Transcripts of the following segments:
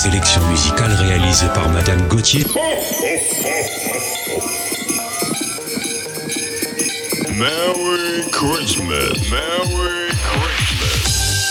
sélection musicale réalisée par Madame Gauthier. Merry Christmas. Merry Christmas.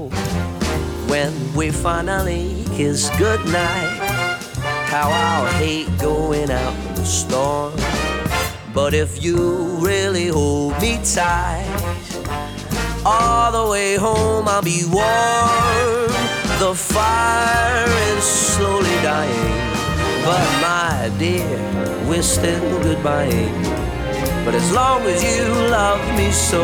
When we finally kiss goodnight, how I'll hate going out in the storm. But if you really hold me tight, all the way home I'll be warm. The fire is slowly dying, but my dear, we're still goodbying. But as long as you love me so,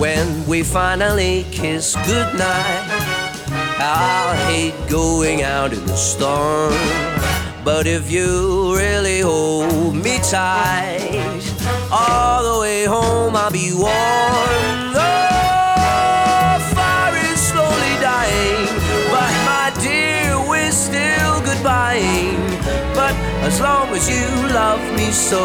When we finally kiss goodnight, I'll hate going out in the storm. But if you really hold me tight, all the way home I'll be warm. The fire is slowly dying, but my dear, we're still goodbying. But as long as you love me so,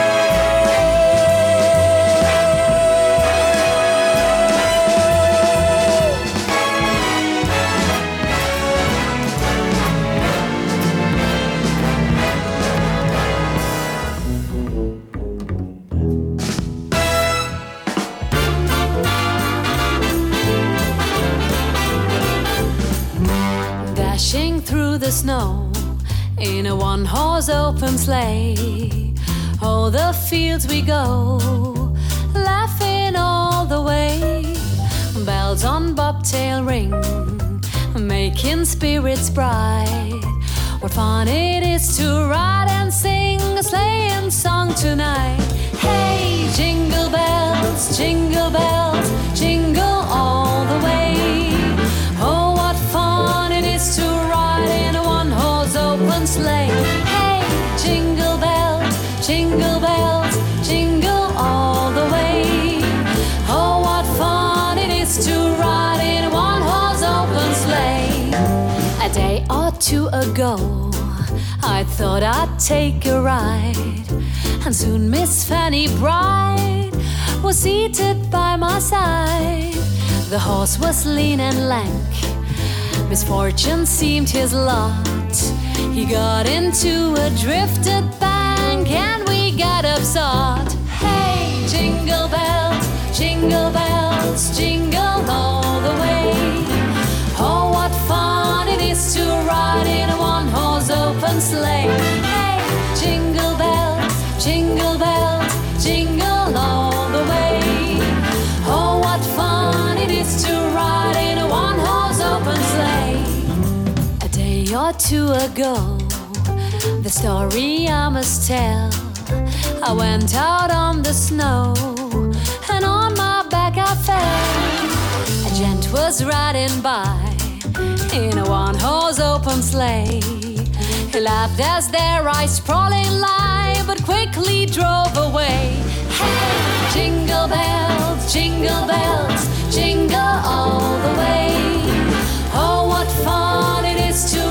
The snow in a one horse open sleigh. Oh, the fields we go, laughing all the way. Bells on bobtail ring, making spirits bright. What fun it is to ride and sing a sleighing song tonight. Hey, jingle bells, jingle bells, jingle all the way. Two ago, I thought I'd take a ride. And soon Miss Fanny Bright was seated by my side. The horse was lean and lank. Misfortune seemed his lot. He got into a drifted bank and we got upset. Hey, jingle bells, or two ago. The story I must tell. I went out on the snow, and on my back I fell. A gent was riding by in a one horse open sleigh. He laughed as there I sprawling lie, but quickly drove away. Hey, jingle bells, jingle bells, jingle all the way. Oh, what fun it is to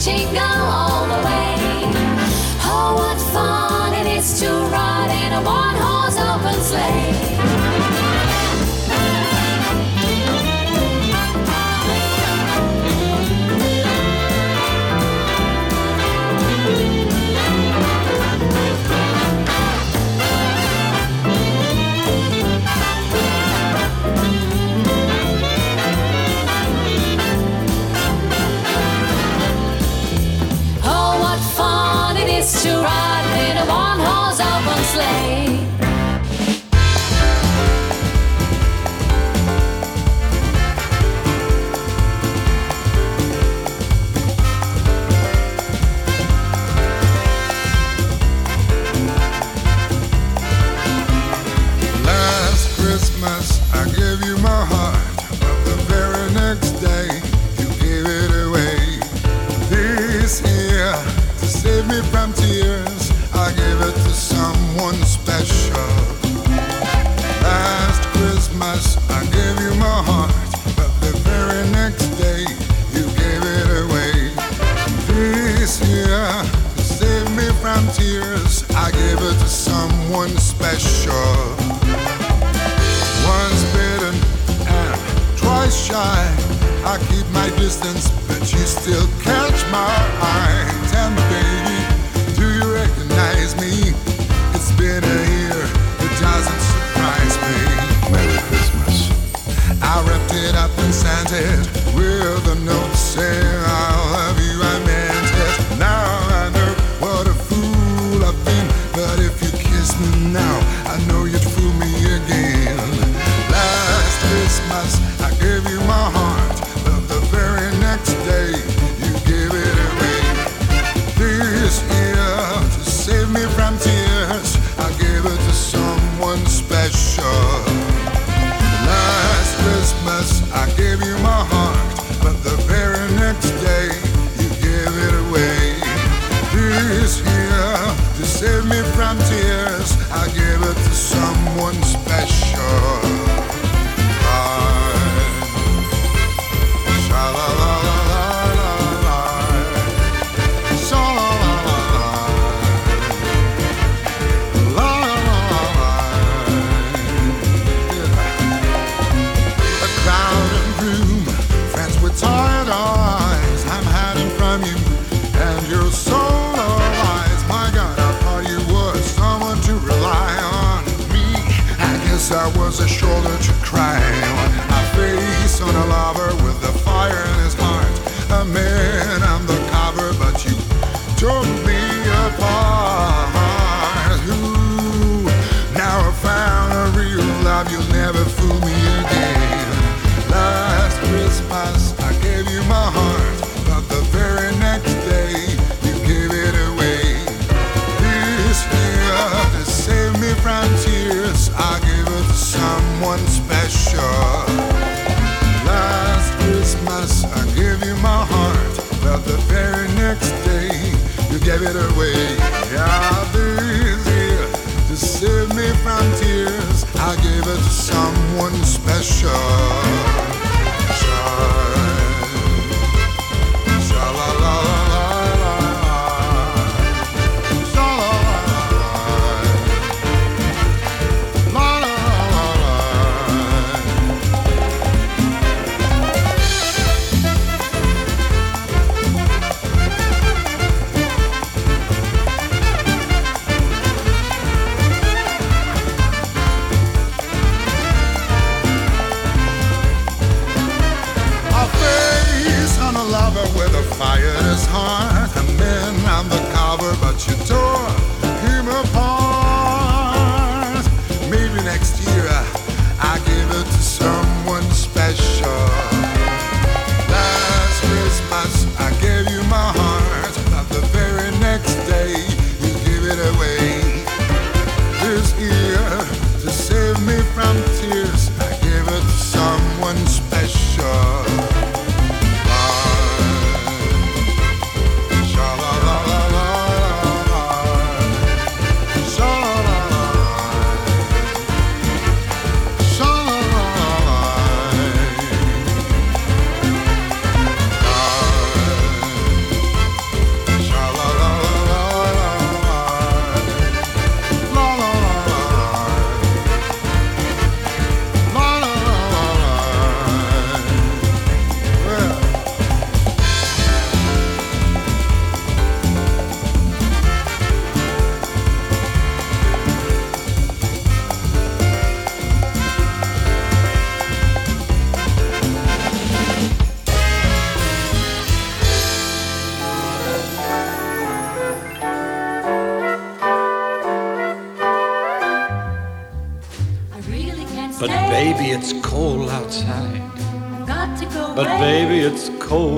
请跟我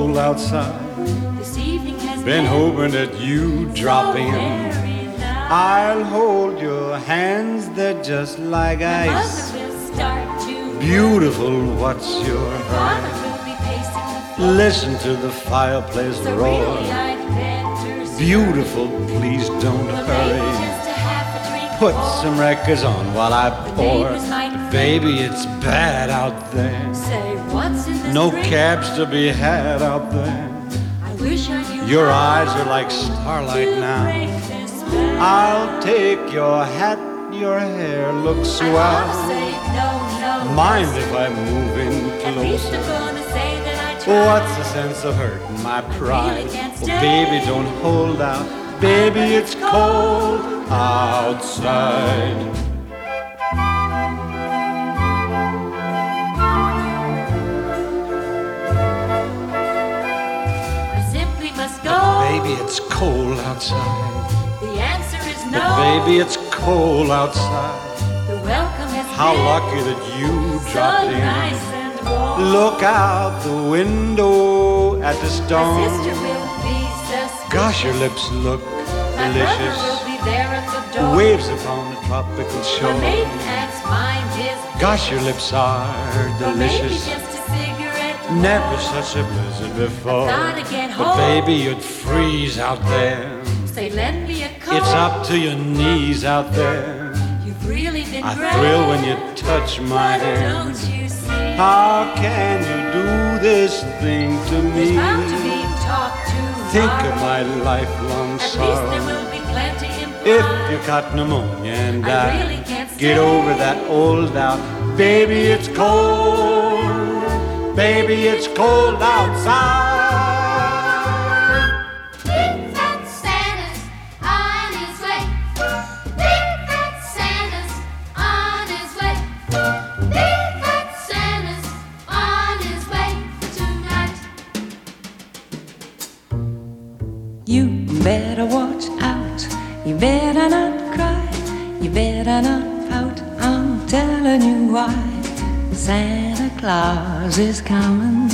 cold outside. This evening has Been hoping that you'd drop in. I'll hold your hands, they're just like ice. Beautiful, what's your hurry? will be pacing the floor. Listen to the fireplace roar. really I'd better start. Beautiful, please don't hurry. Put some records on while I pour. Baby, it's bad out there. Say what's in this No cabs to be had out there. I wish I knew Your eyes are like starlight now. break this spell. I'll take your hat, your hair looks swell. say no, no. Mind if I move in closer? gonna say that I tried. What's the sense of hurting my pride? Oh, baby, don't hold out. Baby, it's cold outside. I simply must go. Baby, it's cold outside. The answer is But no. baby, it's cold outside. the welcome has How been lucky that you so dropped in. nice and warm. Look out the window at the storm. Gosh, your lips look delicious. will be there at the door. Waves upon the tropical shore. maiden aunt's mind is Gosh, your lips are delicious. just a cigarette. Never such a blizzard before. But baby, you'd freeze out there. Say, lend me a coat. It's up to your knees out there. You've really been I thrill when you touch my But hand. Don't you see? How can you do this thing to me? There's bound to be talk to Think of my lifelong At least there sorrow. will be plenty in If you got pneumonia and I die, really get over that old doubt. Baby, it's cold. Baby, it's cold outside. Better watch out. You better not cry. You better not pout. I'm telling you why. Santa Claus is coming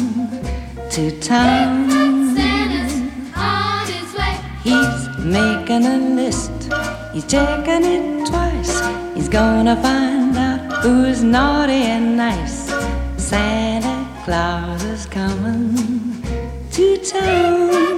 to town. Santa's on his way. He's making a list. He's checking it twice. He's gonna find out who's naughty and nice. Santa Claus is coming to town.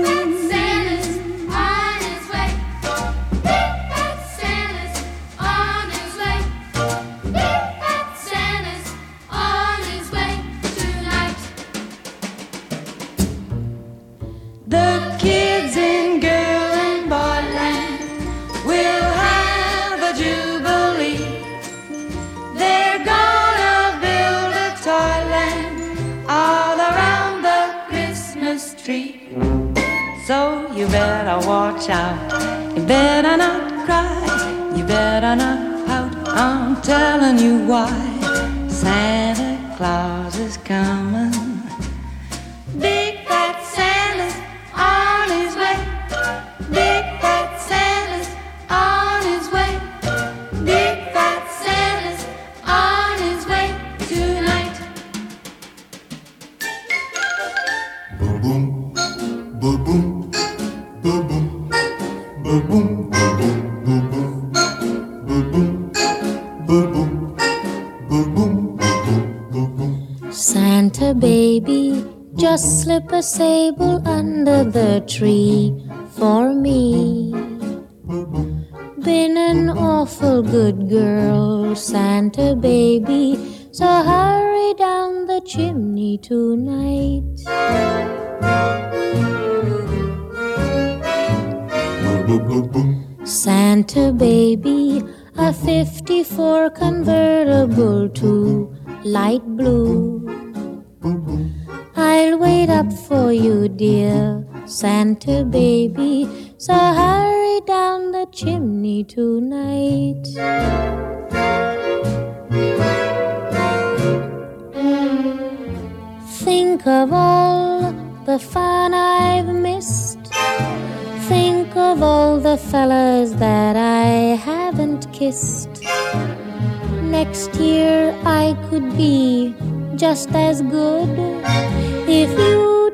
say for you, dear Santa baby. So hurry down the chimney tonight. Think of all the fun I've missed. Think of all the fellas that I haven't kissed. Next year I could be just as good if you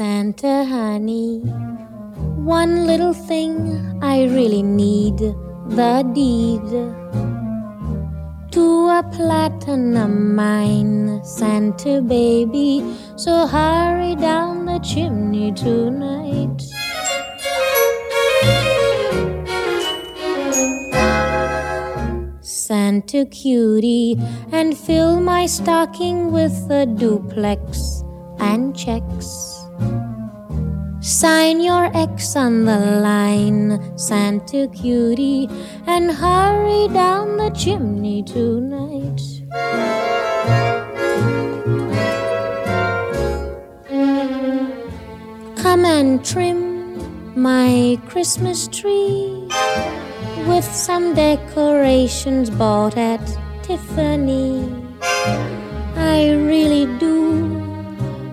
Santa honey, one little thing I really need the deed to a platinum mine, Santa baby. So hurry down the chimney tonight. Santa cutie, and fill my stocking with a duplex and checks. Sign your X on the line, Santa cutie, and hurry down the chimney tonight. Come and trim my Christmas tree with some decorations bought at Tiffany. I really do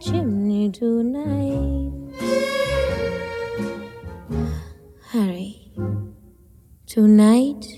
chimney tonight. Hurry. Tonight.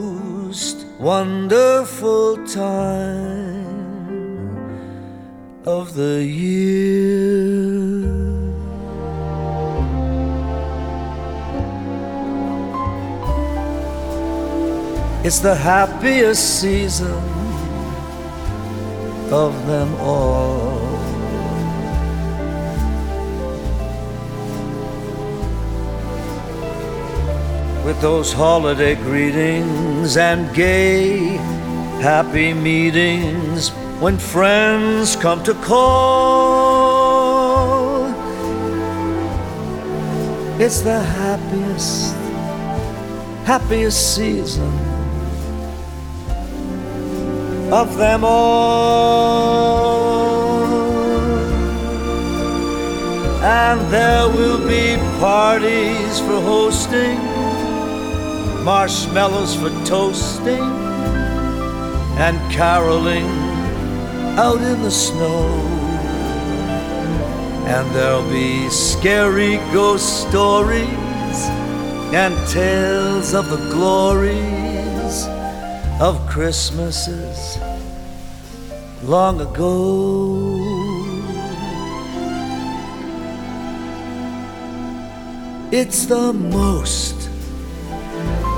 wonderful time of the year. It's the happiest season of them all. With those holiday greetings and gay, happy meetings when friends come to call. It's the happiest, happiest season of them all. And there will be parties for hosting, marshmallows for toasting, and caroling out in the snow. And there'll be scary ghost stories and tales of the glories of Christmases long ago. It's the most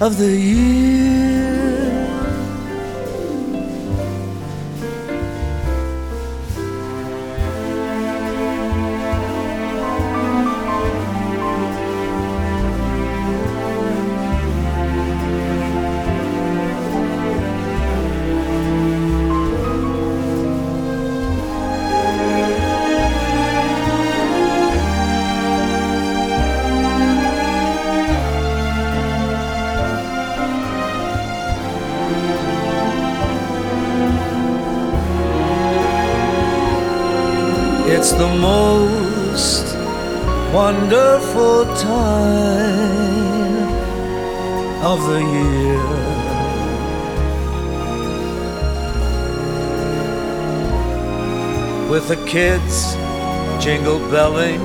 of the year. Jingle belling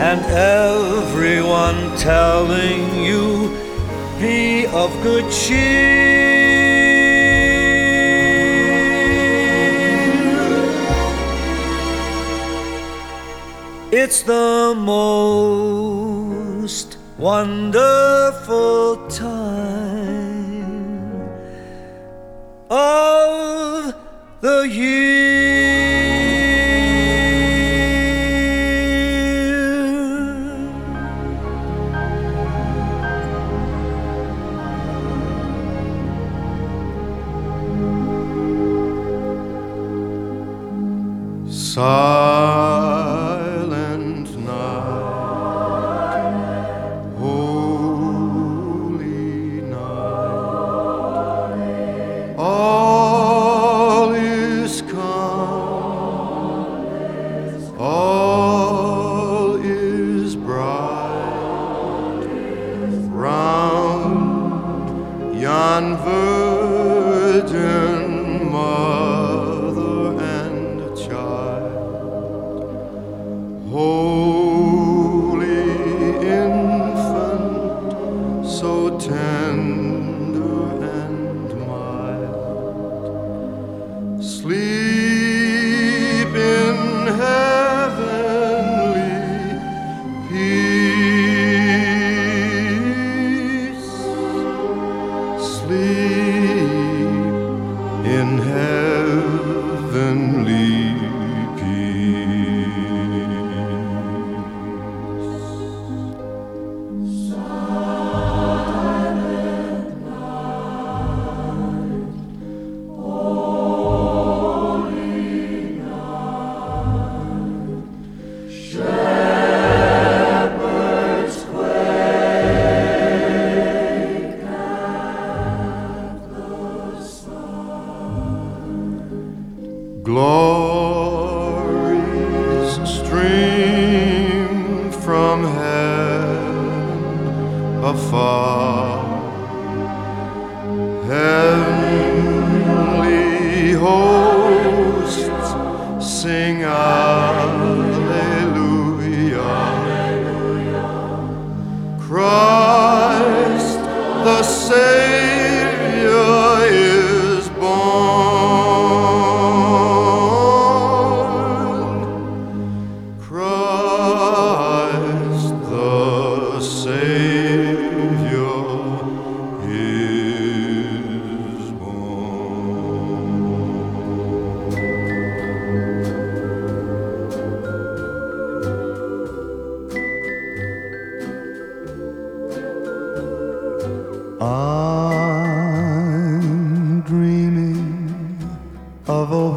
and everyone telling you be of good cheer. It's the most wonderful time of the year. Silent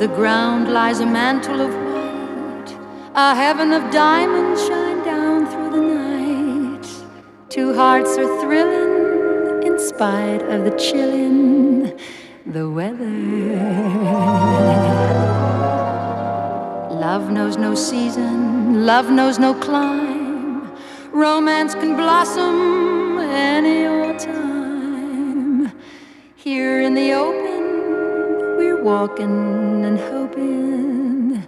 the ground lies a mantle of white, a heaven of diamonds shine down through the night. Two hearts are thrilling in spite of the chilling, the weather. Love knows no season, love knows no clime. Romance can blossom any old time. Walking and hoping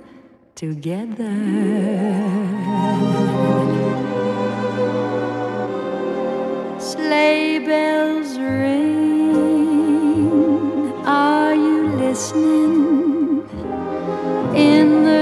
together. Sleigh bells ring. Are you listening? In the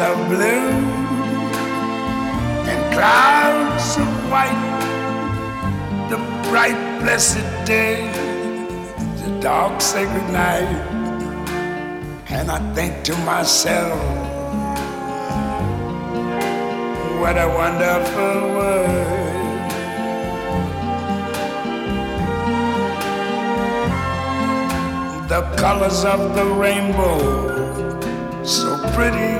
skies of blue and clouds of white, the bright, blessed day, the dark, sacred night. And I think to myself, what a wonderful world. The colors of the rainbow, so pretty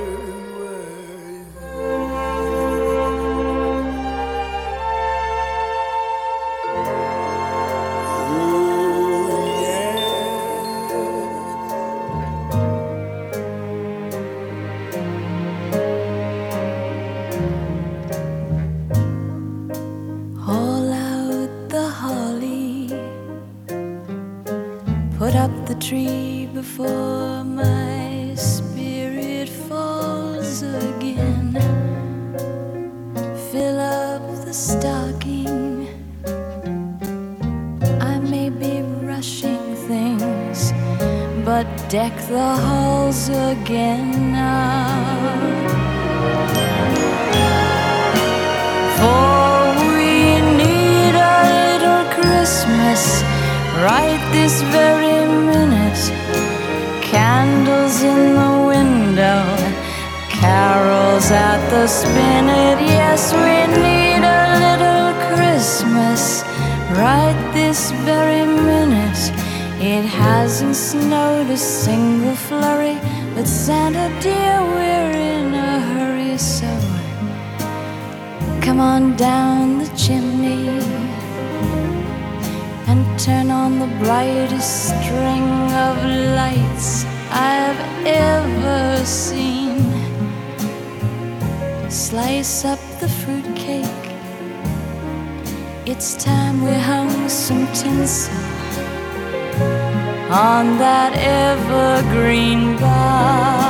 deck the halls again now. For we need a little Christmas right this very minute. Candles in the window, carols at the spinet. Yes, we need a little Christmas right this very. It hasn't snowed a single flurry, but Santa dear, we're in a hurry, so. Come on down the chimney and turn on the brightest string of lights I've ever seen. Slice up the fruitcake. It's time we hung some tinsel on that evergreen bough.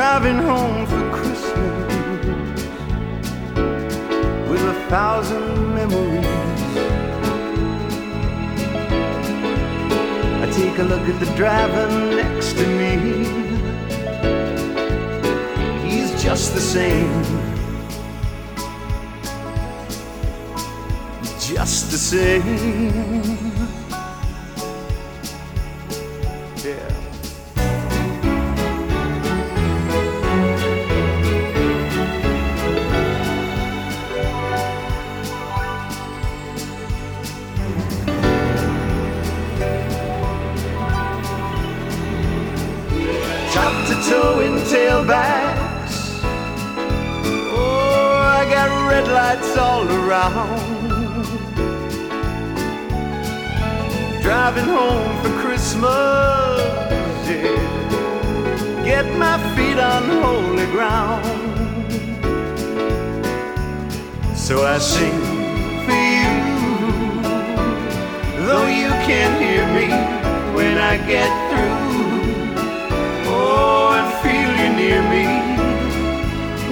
Driving home for Christmas with a thousand memories. I take a look at the driver next to me. He's just the same. Just the same. Sing for you, though you can't hear me when I get through. Oh, I feel you near me.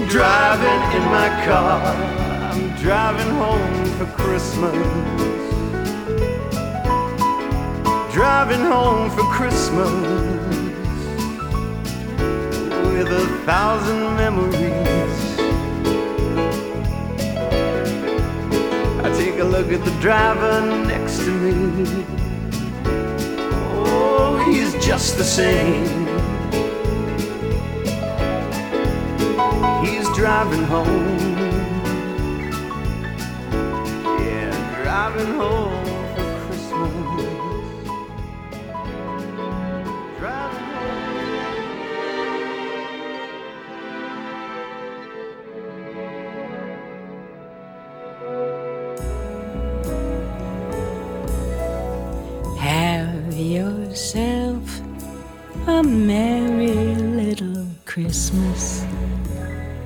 Driving in my car, I'm driving home for Christmas. Driving home for Christmas with a thousand memories. A look at the driver next to me. Oh, he's just the same. He's driving home.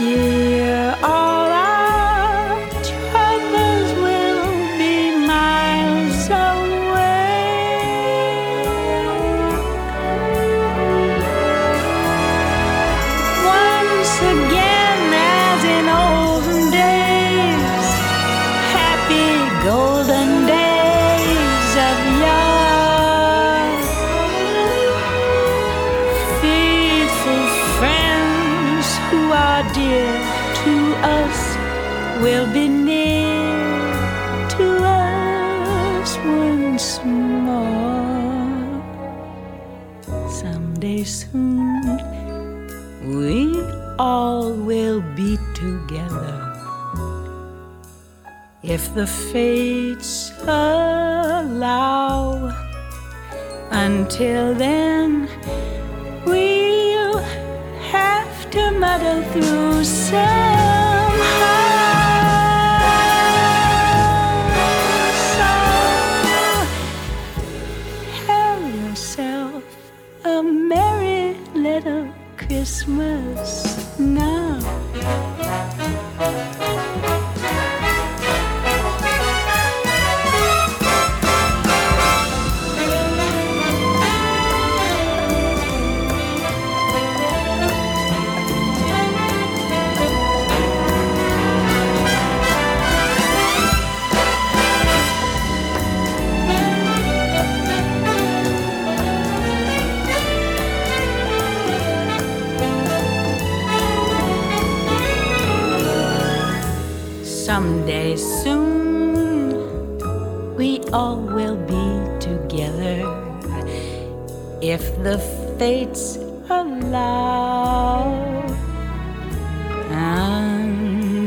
Next the fates allow. Until then, if the fates allow. Until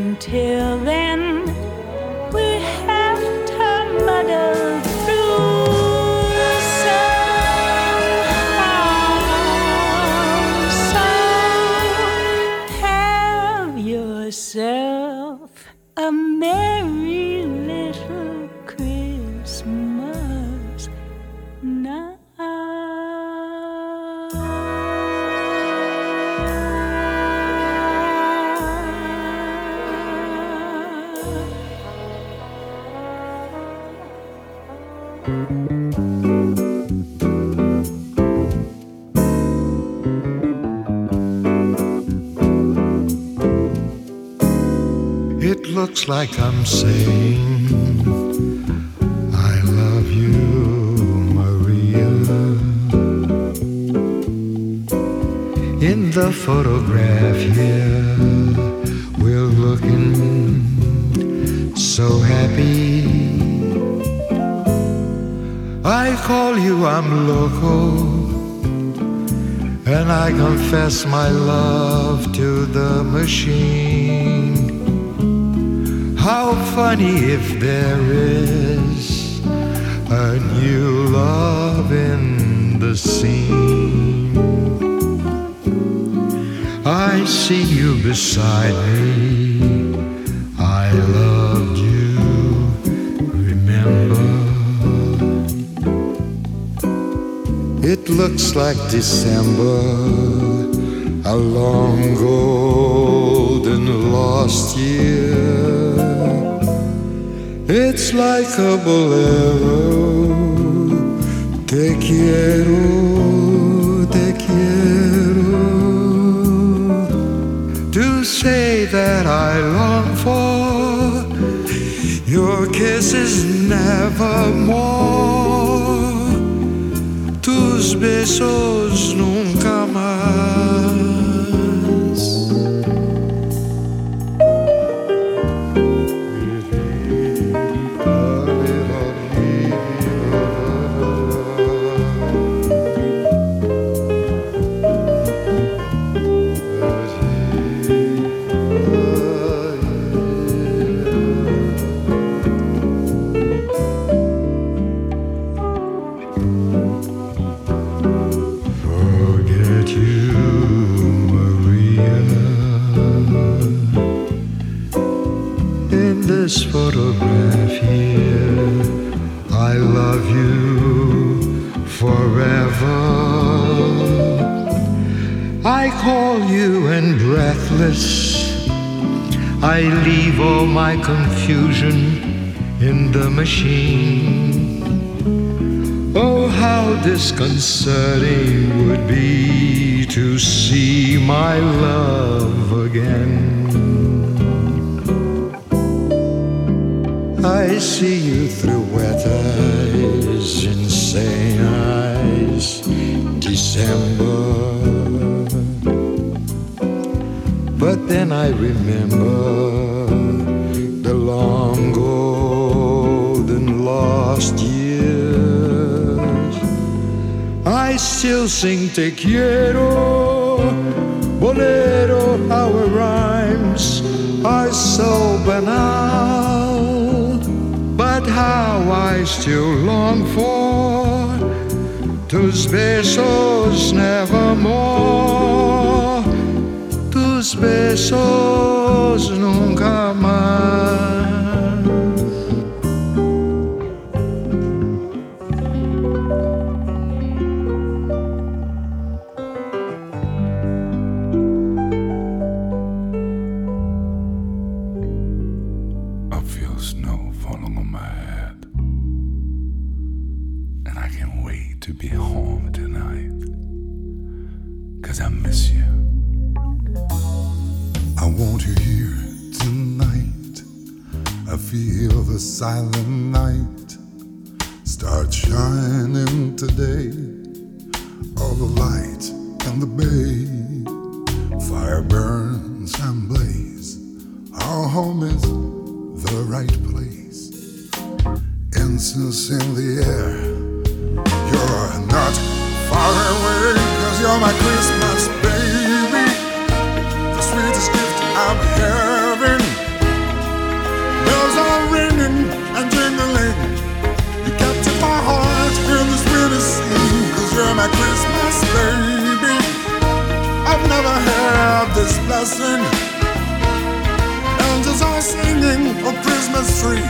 Like I'm saying, I love you, Maria. In the photograph here, we're looking so happy. I call you, I'm loco, and I confess my love to the machine. How funny if there is a new love in the scene. I see you beside me. I loved you, remember? It looks like December, a long golden lost year. It's like a bolero. Te quiero, te quiero. To say that I long for your kisses nevermore. Tus besos nunca confusion in the machine. Oh, how disconcerting would be to see my love again. I see sing Te quiero, bolero, our rhymes are so banal. But how I still long for tus besos nevermore, tus besos You're my Christmas baby, the sweetest gift I'm having. Bells are ringing and jingling. You captured my heart in this winter scene. Cause you're my Christmas baby. I've never had this blessing. Angels are singing a Christmas tree.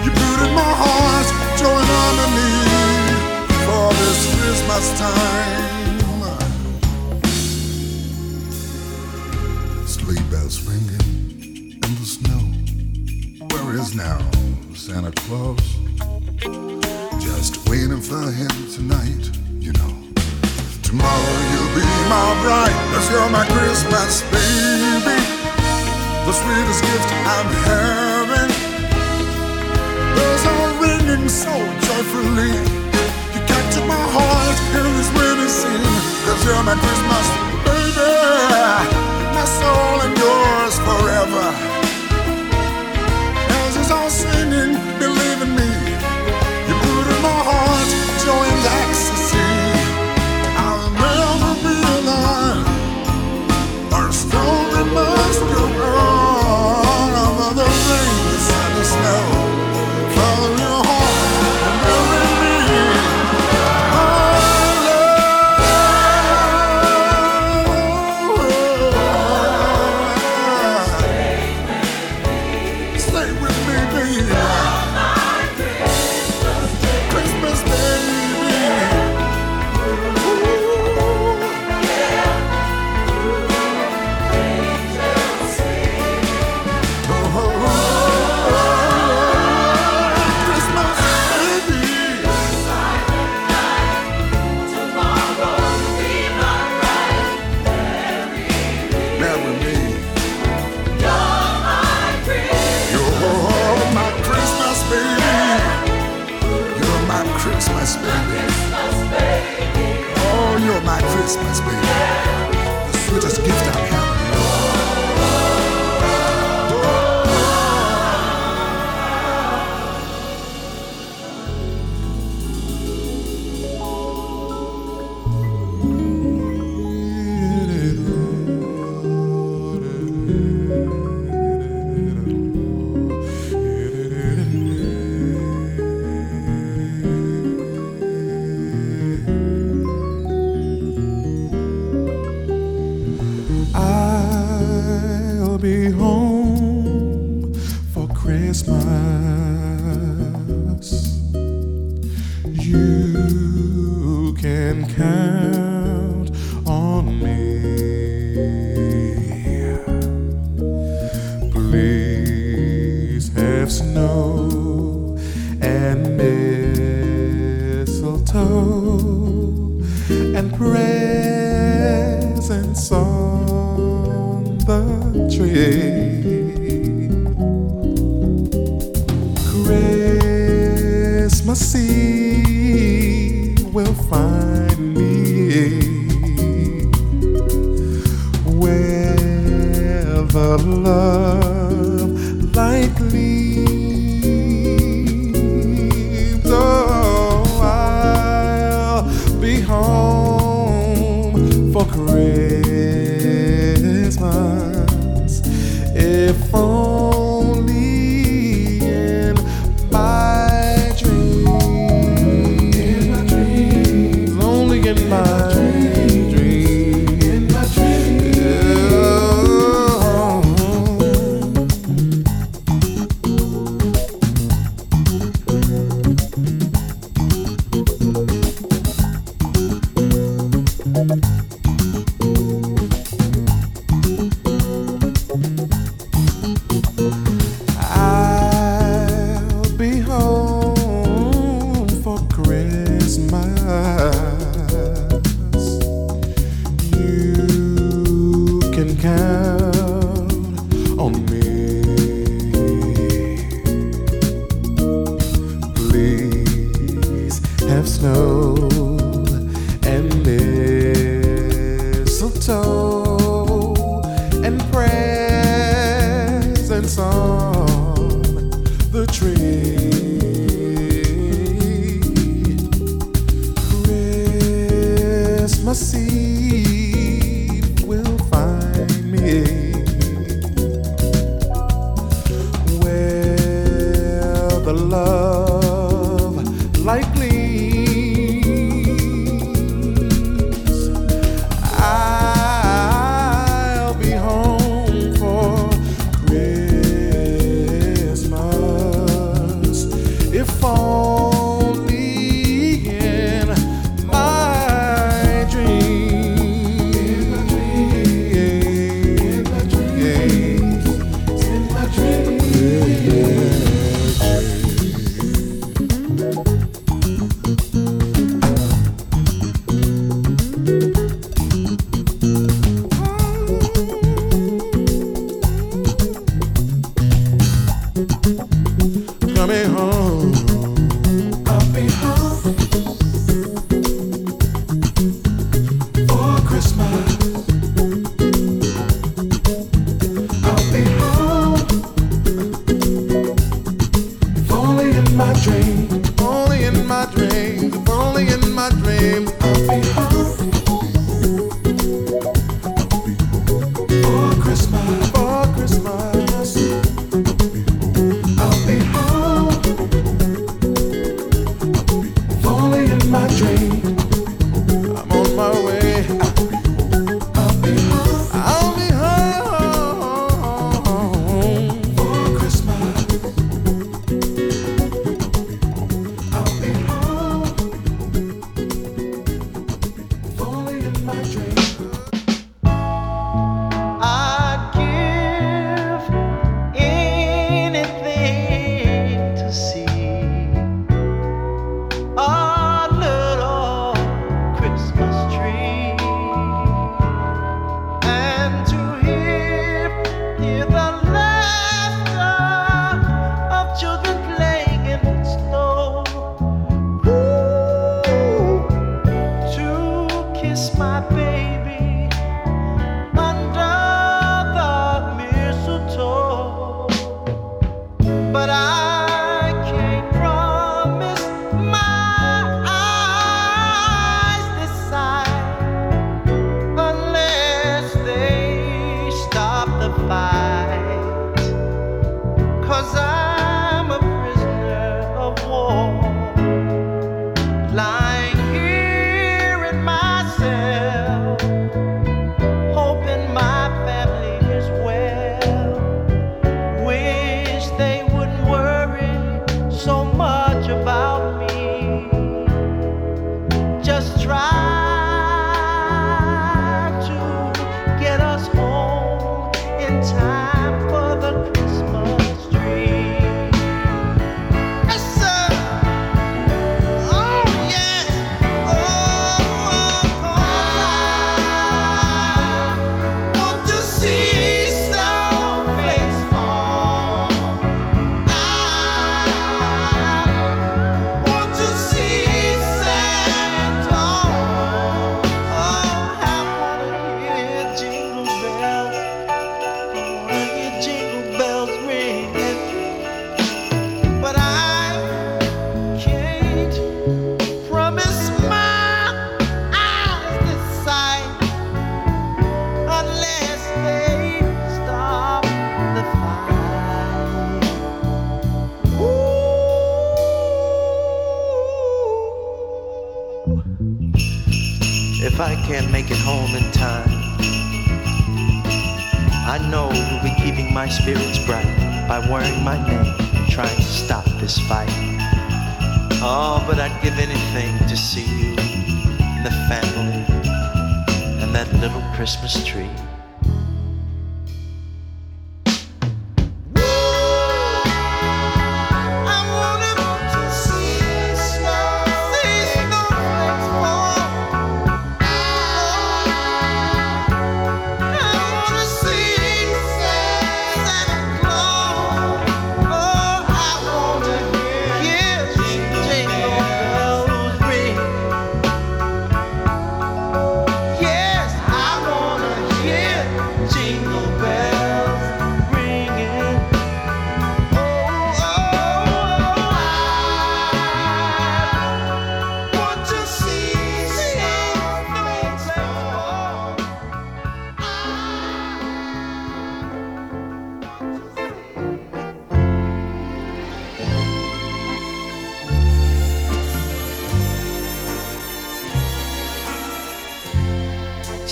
You brooded my heart, join harmony for this Christmas time. is now Santa Claus. Just waiting for him tonight, you know. Tomorrow you'll be my bride, cause you're my Christmas baby. The sweetest gift I'm having. Bells are ringing so joyfully. You captured my heart in this winter. Cause you're my Christmas baby. My soul and yours forever singing.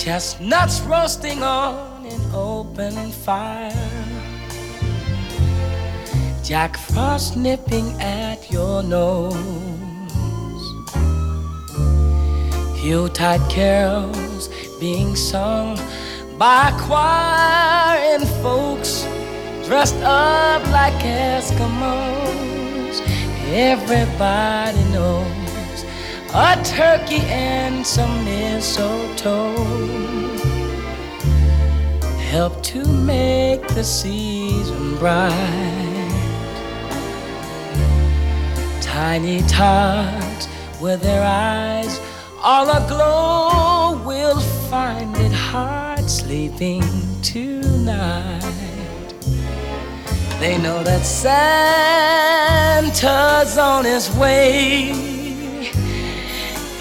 Chestnuts roasting on an open fire. Jack Frost nipping at your nose. Yuletide carols being sung by choir and folks dressed up like Eskimos. Everybody knows a turkey and some mistletoe help to make the season bright. Tiny tots with their eyes all aglow will find it hard sleeping tonight. They know that Santa's on his way.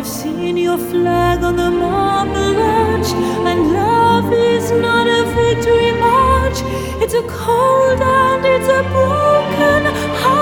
I've seen your flag on the marble arch, and love is not a victory march. It's a cold and it's a broken heart.